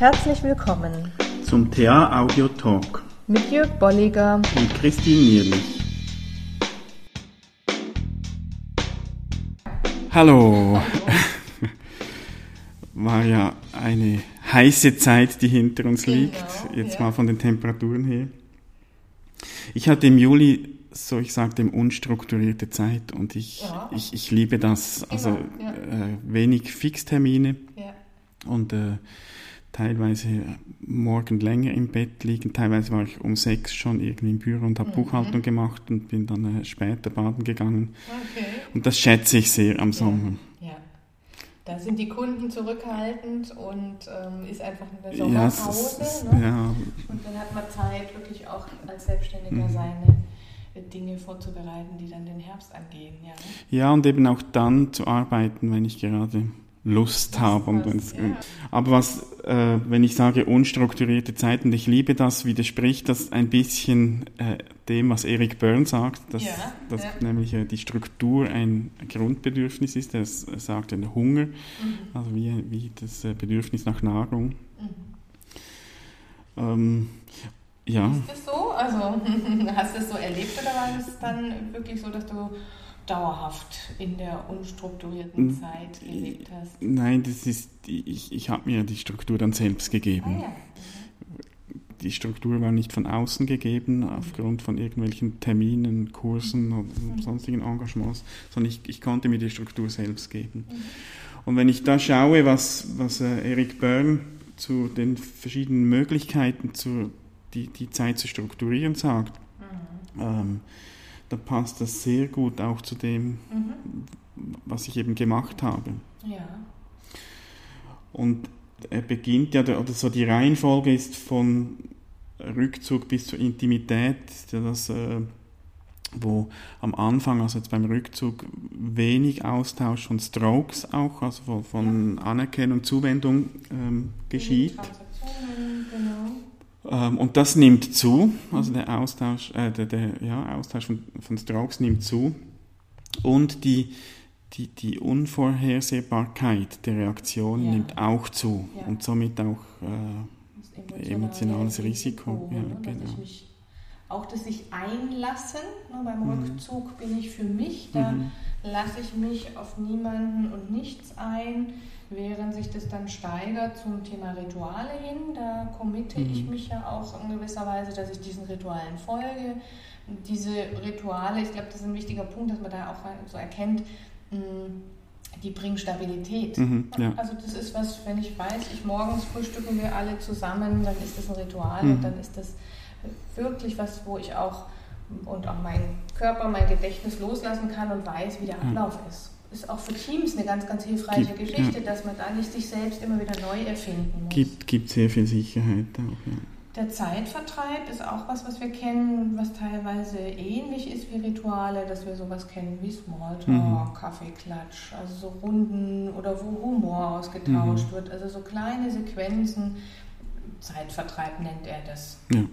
Herzlich willkommen zum TA Audio Talk mit Jörg Bolliger und Christine Nierlich. Hallo. War ja eine heiße Zeit, die hinter uns genau, liegt, jetzt ja. mal von den Temperaturen her. Ich hatte im Juli so ich sage dem unstrukturierte Zeit und ich, ja. ich, ich liebe das. Also ja. äh, wenig Fixtermine ja. und äh, teilweise morgen länger im Bett liegen. Teilweise war ich um sechs schon irgendwie im Büro und habe mhm. Buchhaltung gemacht und bin dann äh, später baden gegangen. Okay. Und das schätze ich sehr am Sommer. Ja. Da sind die Kunden zurückhaltend und ähm, ist einfach eine Sommerpause. Ja, ne? ja. Und dann hat man Zeit, wirklich auch als Selbstständiger mhm. seine Dinge vorzubereiten, die dann den Herbst angehen. Ja, ja und eben auch dann zu arbeiten, wenn ich gerade Lust habe. Und was, ja. Aber was, äh, wenn ich sage unstrukturierte Zeiten, ich liebe das, widerspricht das ein bisschen äh, dem, was Eric Byrne sagt, dass, ja, dass ja. nämlich äh, die Struktur ein Grundbedürfnis ist. Er sagt ein Hunger, mhm. also wie, wie das äh, Bedürfnis nach Nahrung. Mhm. Ähm, ja. Ist das so? Also hast du das so erlebt oder war es dann wirklich so, dass du dauerhaft in der unstrukturierten Zeit gelebt hast? Nein, das ist, ich, ich habe mir die Struktur dann selbst gegeben. Ah, ja. Die Struktur war nicht von außen gegeben, aufgrund von irgendwelchen Terminen, Kursen oder mhm. sonstigen Engagements, sondern ich, ich konnte mir die Struktur selbst geben. Mhm. Und wenn ich da schaue, was, was äh, Eric Byrne zu den verschiedenen Möglichkeiten zu, die, die Zeit zu strukturieren sagt, mhm. ähm, da passt das sehr gut auch zu dem, mhm. was ich eben gemacht habe. Ja. Und er beginnt ja, oder so die Reihenfolge ist von Rückzug bis zur Intimität, das, äh, wo am Anfang, also jetzt beim Rückzug, wenig Austausch von Strokes auch, also von, von ja. Anerkennung, Zuwendung ähm, geschieht. Ähm, und das nimmt zu, also der Austausch, äh, der, der ja, Austausch von, von Strokes nimmt zu. Und die, die, die Unvorhersehbarkeit der Reaktion ja. nimmt auch zu ja. und somit auch äh, emotionales Risiko. Risiko ja, ne? genau. mich, auch das sich einlassen, ne, beim mhm. Rückzug bin ich für mich, da mhm. lasse ich mich auf niemanden und nichts ein während sich das dann steigert zum Thema Rituale hin, da committe mhm. ich mich ja auch in gewisser Weise, dass ich diesen Ritualen folge. Und diese Rituale, ich glaube, das ist ein wichtiger Punkt, dass man da auch so erkennt, mm, die bringen Stabilität. Mhm, ja. Also das ist was, wenn ich weiß, ich morgens frühstücken wir alle zusammen, dann ist das ein Ritual mhm. und dann ist das wirklich was, wo ich auch und auch meinen Körper, mein Gedächtnis loslassen kann und weiß, wie der Ablauf mhm. ist ist auch für Teams eine ganz, ganz hilfreiche gibt, Geschichte, ja. dass man da nicht sich selbst immer wieder neu erfinden muss. Gibt, gibt sehr viel Sicherheit auch, ja. Der Zeitvertreib ist auch was, was wir kennen, was teilweise ähnlich ist wie Rituale, dass wir sowas kennen wie Smalltalk, mhm. Kaffeeklatsch, also so Runden oder wo Humor ausgetauscht mhm. wird, also so kleine Sequenzen. Zeitvertreib nennt er das. Ja.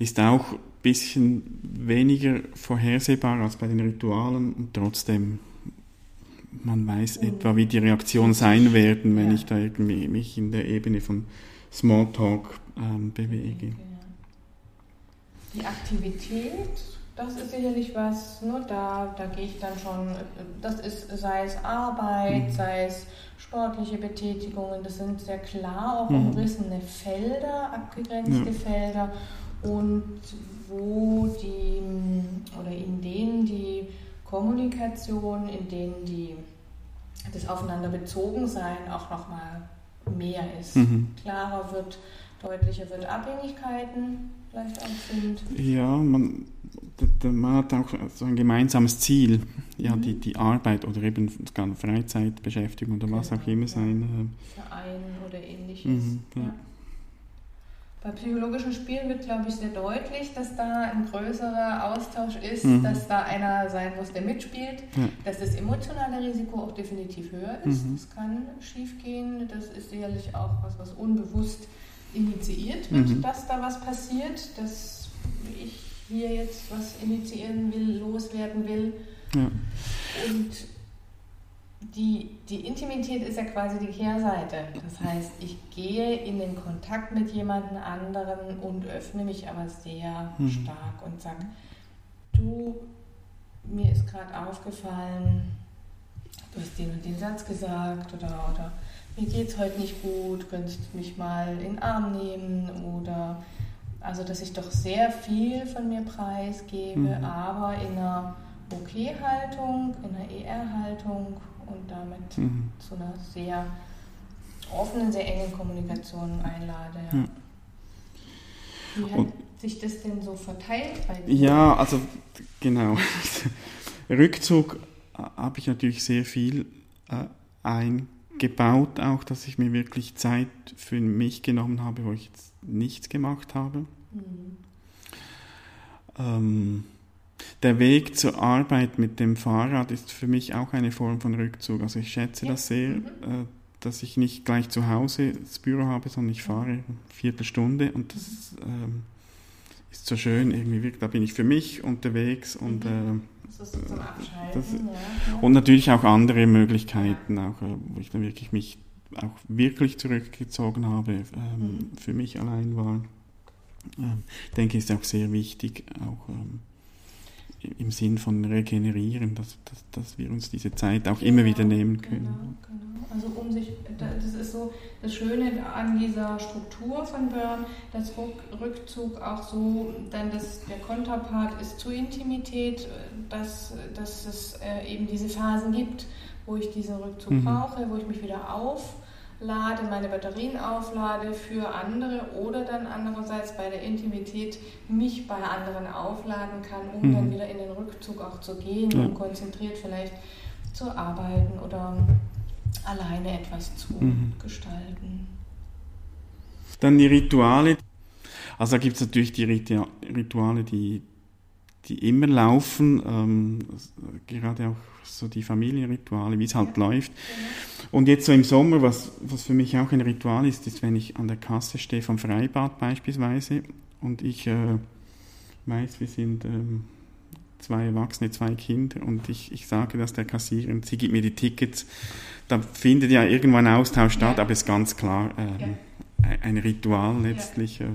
Ist auch ein bisschen weniger vorhersehbar als bei den Ritualen und trotzdem man weiß etwa, wie die Reaktionen sein werden, wenn ja. ich da irgendwie mich in der Ebene von Smalltalk ähm, bewege. Die Aktivität, das ist sicherlich was, ne, da, da gehe ich dann schon, das ist, sei es Arbeit, mhm. sei es sportliche Betätigungen, das sind sehr klar auch mhm. umrissene Felder, abgegrenzte ja. Felder und wo die, oder in denen die Kommunikation, in denen die, das Aufeinander bezogen sein auch nochmal mehr ist. Mhm. Klarer wird, deutlicher wird Abhängigkeiten vielleicht auch sind. Ja, man, man hat auch so ein gemeinsames Ziel, ja, mhm. die, die Arbeit oder eben Freizeitbeschäftigung oder was genau, auch immer sein. Ja. Verein oder ähnliches. Mhm, ja. Ja. Bei psychologischen Spielen wird, glaube ich, sehr deutlich, dass da ein größerer Austausch ist, mhm. dass da einer sein muss, der mitspielt, ja. dass das emotionale Risiko auch definitiv höher ist. Mhm. Das kann schiefgehen. Das ist sicherlich auch was, was unbewusst initiiert wird, mhm. dass da was passiert, dass ich hier jetzt was initiieren will, loswerden will. Ja. Und die, die Intimität ist ja quasi die Kehrseite. Das heißt, ich gehe in den Kontakt mit jemandem anderen und öffne mich aber sehr mhm. stark und sage, du, mir ist gerade aufgefallen, du hast den und den Satz gesagt oder, oder mir geht es heute nicht gut, könntest du mich mal in den Arm nehmen oder also dass ich doch sehr viel von mir preisgebe, mhm. aber in einer OK-Haltung, in einer ER-Haltung und damit mhm. zu einer sehr offenen, sehr engen Kommunikation einlade. Ja. Ja. Wie hat und, sich das denn so verteilt bei dir? Ja, also genau. Rückzug äh, habe ich natürlich sehr viel äh, eingebaut, auch dass ich mir wirklich Zeit für mich genommen habe, wo ich jetzt nichts gemacht habe. Mhm. Ähm, der Weg zur Arbeit mit dem Fahrrad ist für mich auch eine Form von Rückzug. Also ich schätze ja. das sehr, mhm. äh, dass ich nicht gleich zu Hause das Büro habe, sondern ich fahre eine Viertelstunde und das ähm, ist so schön. Irgendwie da bin ich für mich unterwegs und mhm. äh, das, das, ja. und natürlich auch andere Möglichkeiten, auch äh, wo ich dann wirklich mich auch wirklich zurückgezogen habe, ähm, mhm. für mich allein war. Ähm, ich denke, ist auch sehr wichtig, auch ähm, im Sinn von regenerieren, dass, dass, dass wir uns diese Zeit auch immer wieder nehmen genau, können. Genau, genau. Also um sich, das ist so das Schöne an dieser Struktur von Burn, dass Rückzug auch so, dann das, der Konterpart ist zur Intimität, dass, dass es äh, eben diese Phasen gibt, wo ich diesen Rückzug mhm. brauche, wo ich mich wieder auf lade, meine Batterien auflade für andere oder dann andererseits bei der Intimität mich bei anderen aufladen kann, um mhm. dann wieder in den Rückzug auch zu gehen ja. und konzentriert vielleicht zu arbeiten oder alleine etwas zu mhm. gestalten. Dann die Rituale. Also da gibt es natürlich die Rituale, die, die immer laufen, ähm, gerade auch so die Familienrituale, wie es halt ja. läuft. Und jetzt so im Sommer, was, was für mich auch ein Ritual ist, ist, wenn ich an der Kasse stehe vom Freibad beispielsweise und ich äh, weiß, wir sind ähm, zwei Erwachsene, zwei Kinder und ich, ich sage das der Kassiererin, sie gibt mir die Tickets, da findet ja irgendwann ein Austausch statt, ja. aber es ist ganz klar ähm, ja. ein Ritual letztlich. Äh,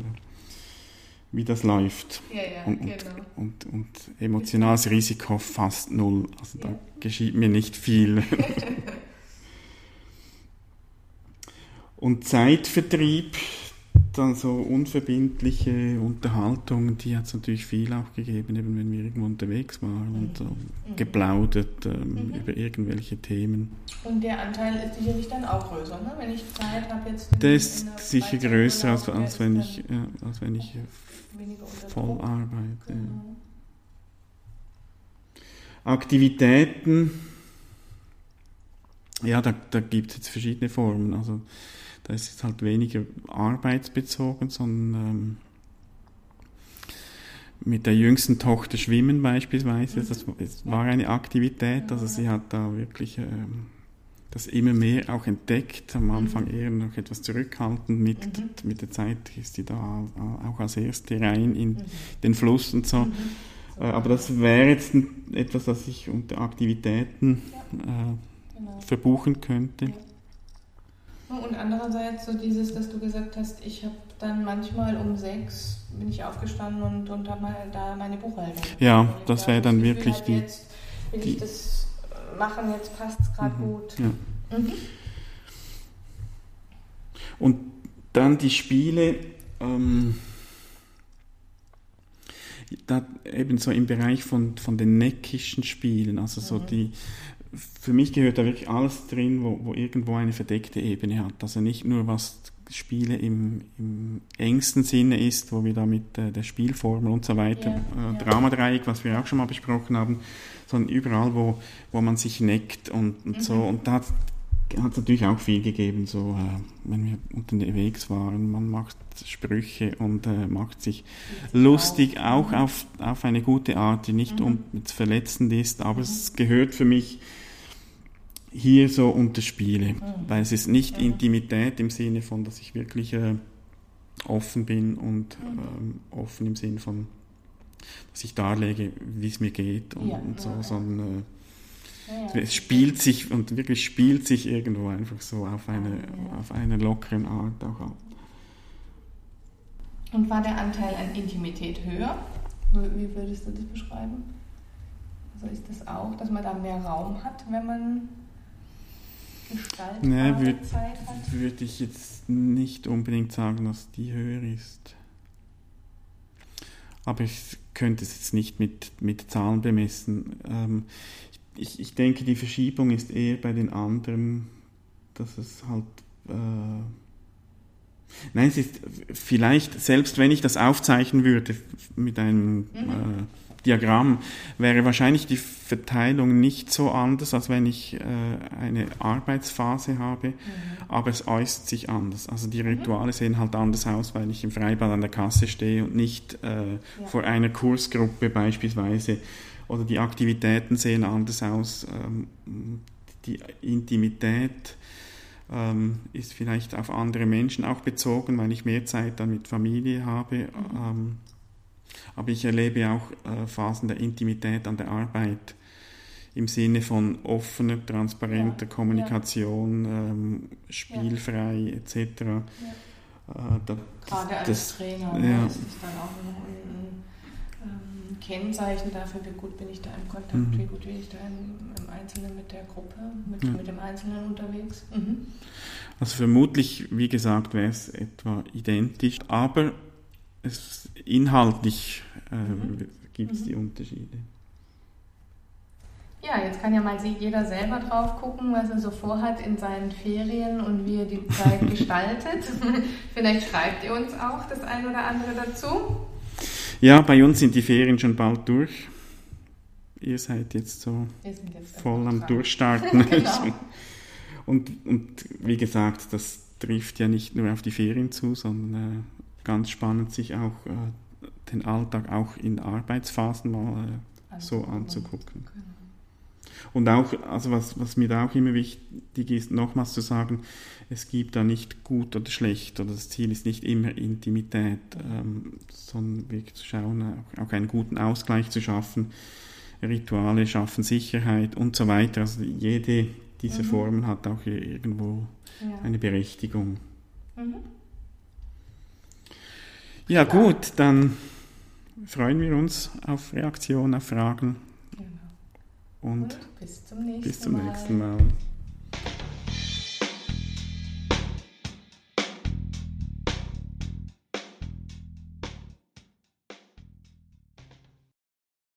wie das läuft. Ja, ja, und, genau. und, und, und, emotionales Risiko fast null. Also da geschieht mir nicht viel. und Zeitvertrieb, dann so unverbindliche Unterhaltungen, die hat es natürlich viel auch gegeben, eben wenn wir irgendwo unterwegs waren und so mhm. geplaudert ähm, mhm. über irgendwelche Themen. Und der Anteil ist sicherlich dann auch größer, ne? wenn ich Zeit habe jetzt. Der ist sicher größer, als, als, wenn ich, ja, als wenn ich voll arbeite. Genau. Aktivitäten, ja, da, da gibt es jetzt verschiedene Formen. Also da ist es halt weniger arbeitsbezogen, sondern ähm, mit der jüngsten Tochter schwimmen beispielsweise. Das, das war eine Aktivität, also sie hat da wirklich ähm, das immer mehr auch entdeckt. Am Anfang mhm. eher noch etwas zurückhaltend. Mit, mhm. mit der Zeit ist sie da auch als Erste rein in mhm. den Fluss und so. Mhm. Äh, aber das wäre jetzt etwas, das ich unter Aktivitäten ja. äh, genau. verbuchen könnte. Ja. Und andererseits so dieses, dass du gesagt hast, ich habe dann manchmal um sechs bin ich aufgestanden und, und habe mal da meine Buchhaltung. Ja, das wäre dann wirklich die. Jetzt will die, ich das machen, jetzt passt es gerade mhm, gut. Ja. Mhm. Und dann die Spiele, ähm, da eben so im Bereich von, von den neckischen Spielen, also so mhm. die für mich gehört da wirklich alles drin, wo, wo irgendwo eine verdeckte Ebene hat. Also nicht nur was Spiele im, im engsten Sinne ist, wo wir da mit äh, der Spielformel und so weiter, ja, äh, Dramadreieck, was wir auch schon mal besprochen haben, sondern überall, wo, wo man sich neckt und, und mhm. so. Und da hat es natürlich auch viel gegeben, so äh, wenn wir unterwegs waren, man macht Sprüche und äh, macht sich lustig, auch, auch auf, auf eine gute Art, die nicht mhm. um, verletzend ist, aber mhm. es gehört für mich hier so unter Spiele, mhm. weil es ist nicht mhm. Intimität im Sinne von, dass ich wirklich äh, offen bin und mhm. ähm, offen im Sinne von, dass ich darlege, wie es mir geht und, ja, und so, ja. sondern äh, Ja, es spielt sich und wirklich spielt sich irgendwo einfach so auf eine, ja. auf eine lockeren Art auch ab. Und war der Anteil an Intimität höher? Wie würdest du das beschreiben? Also ist das auch, dass man da mehr Raum hat, wenn man gestaltbare nee, würd, Zeit hat? Würde ich jetzt nicht unbedingt sagen, dass die höher ist. Aber ich könnte es jetzt nicht mit, mit Zahlen bemessen. Ähm, ich, ich denke, die Verschiebung ist eher bei den anderen, dass es halt... Äh, Nein, es ist vielleicht, selbst wenn ich das aufzeichnen würde mit einem mhm. äh, Diagramm, wäre wahrscheinlich die Verteilung nicht so anders, als wenn ich äh, eine Arbeitsphase habe, mhm. aber es äußert sich anders. Also die. Rituale sehen halt anders aus, weil ich im Freibad an der Kasse stehe und nicht äh, ja. vor einer Kursgruppe beispielsweise. Oder die Aktivitäten sehen anders aus. Ähm, die Intimität ähm, ist vielleicht auf andere Menschen auch bezogen, weil ich mehr Zeit dann mit Familie habe. Mhm. Ähm, aber ich erlebe auch äh, Phasen der Intimität an der Arbeit im Sinne von offener, transparenter ja. Kommunikation, ja. Ähm, spielfrei ja. etc. Äh, da, Gerade als das, Trainer ja. ist das dann auch ein, ein, ähm, Kennzeichen dafür, wie gut bin ich da im Kontakt, mhm. wie gut bin ich da im, im Einzelnen mit der Gruppe, mit, mit dem Einzelnen unterwegs. Mhm. Also vermutlich, wie gesagt, wäre es etwa identisch, aber es, inhaltlich äh, mhm. gibt es mhm. die Unterschiede. Ja, jetzt kann ja mal jeder selber drauf gucken, was er so vorhat in seinen Ferien und wie er die Zeit gestaltet. Vielleicht schreibt ihr uns auch das eine oder andere dazu. Ja, bei uns sind die Ferien schon bald durch. Ihr seid jetzt so jetzt voll am dran. Durchstarten. genau. und, und wie gesagt, das trifft ja nicht nur auf die Ferien zu, sondern äh, ganz spannend, sich auch äh, den Alltag auch in Arbeitsphasen mal äh, so anzugucken. Genau. Und auch, also was, was mir da auch immer wichtig ist, nochmals zu sagen, es gibt da nicht gut oder schlecht oder das Ziel ist nicht immer Intimität, ähm, sondern wirklich zu schauen, auch, auch, einen guten Ausgleich zu schaffen. Rituale schaffen Sicherheit und so weiter. Also jede dieser mhm. Formen hat auch irgendwo ja. eine Berechtigung. Mhm. Ja, gut, dann freuen wir uns auf Reaktionen, auf Fragen. Genau. Und, Und bis zum nächsten Bis zum Mal. Nächsten Mal.